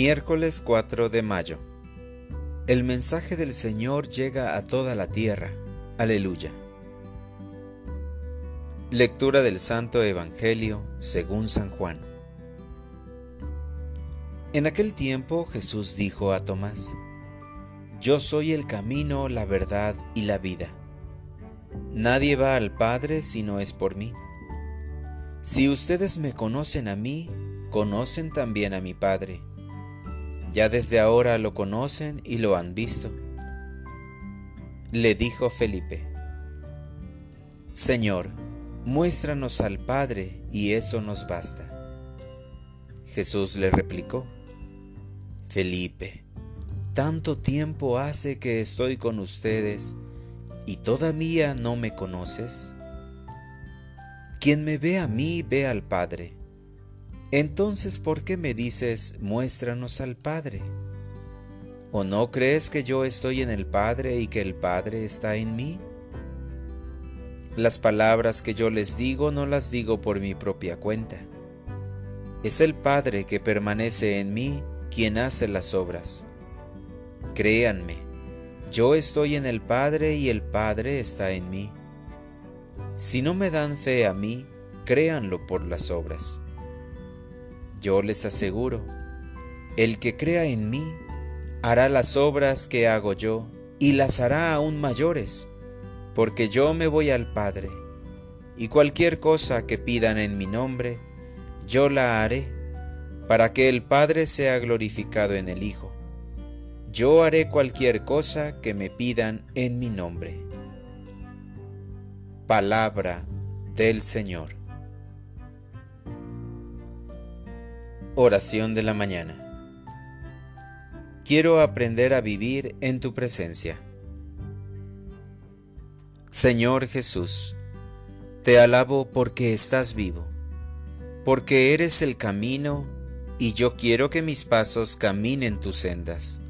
Miércoles 4 de mayo. El mensaje del Señor llega a toda la tierra. Aleluya. Lectura del Santo Evangelio según San Juan. En aquel tiempo Jesús dijo a Tomás, Yo soy el camino, la verdad y la vida. Nadie va al Padre si no es por mí. Si ustedes me conocen a mí, conocen también a mi Padre. Ya desde ahora lo conocen y lo han visto. Le dijo Felipe, Señor, muéstranos al Padre y eso nos basta. Jesús le replicó, Felipe, tanto tiempo hace que estoy con ustedes y todavía no me conoces. Quien me ve a mí ve al Padre. Entonces, ¿por qué me dices, muéstranos al Padre? ¿O no crees que yo estoy en el Padre y que el Padre está en mí? Las palabras que yo les digo no las digo por mi propia cuenta. Es el Padre que permanece en mí quien hace las obras. Créanme, yo estoy en el Padre y el Padre está en mí. Si no me dan fe a mí, créanlo por las obras. Yo les aseguro, el que crea en mí, hará las obras que hago yo y las hará aún mayores, porque yo me voy al Padre, y cualquier cosa que pidan en mi nombre, yo la haré, para que el Padre sea glorificado en el Hijo. Yo haré cualquier cosa que me pidan en mi nombre. Palabra del Señor. Oración de la mañana. Quiero aprender a vivir en tu presencia. Señor Jesús, te alabo porque estás vivo, porque eres el camino y yo quiero que mis pasos caminen tus sendas.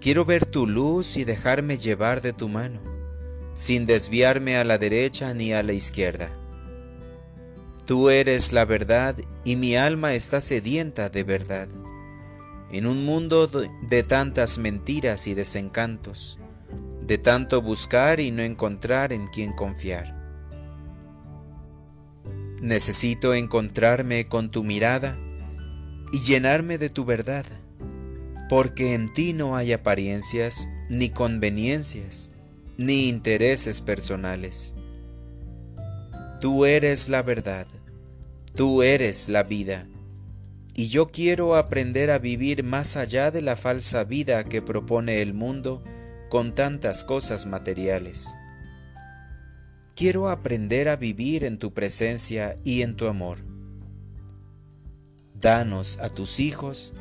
Quiero ver tu luz y dejarme llevar de tu mano, sin desviarme a la derecha ni a la izquierda Tú eres la verdad y mi alma está sedienta de verdad. En un mundo de tantas mentiras y desencantos, de tanto buscar y no encontrar en quien confiar. Necesito encontrarme con tu mirada y llenarme de tu verdad, porque en ti no hay apariencias, ni conveniencias, ni intereses personales. Tú eres la verdad Tú eres la vida, y yo quiero aprender a vivir más allá de la falsa vida que propone el mundo con tantas cosas materiales. Quiero aprender a vivir en tu presencia y en tu amor. Danos a tus hijos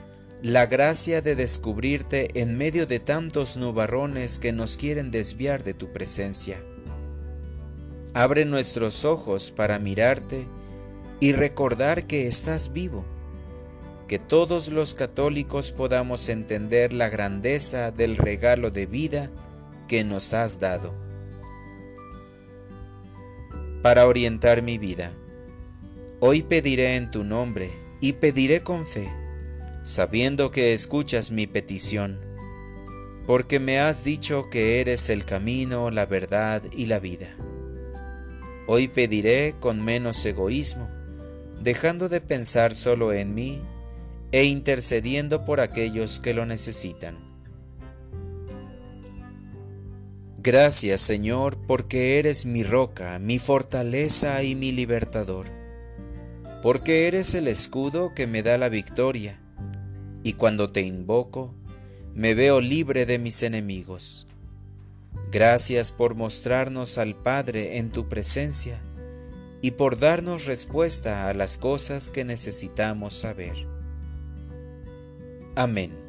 la gracia de descubrirte en medio de tantos nubarrones que nos quieren desviar de tu presencia. Abre nuestros ojos para mirarte y recordar que estás vivo, que todos los católicos podamos entender la grandeza del regalo de vida que nos has dado. Para orientar mi vida, hoy pediré en tu nombre y pediré con fe, sabiendo que escuchas mi petición, porque me has dicho que eres el camino, la verdad y la vida. Hoy pediré con menos egoísmo, dejando de pensar solo en mí e intercediendo por aquellos que lo necesitan. Gracias Señor porque eres mi roca, mi fortaleza y mi libertador, porque eres el escudo que me da la victoria, y cuando te invoco, me veo libre de mis enemigos. Gracias por mostrarnos al Padre en tu presencia y por darnos respuesta a las cosas que necesitamos saber. Amén.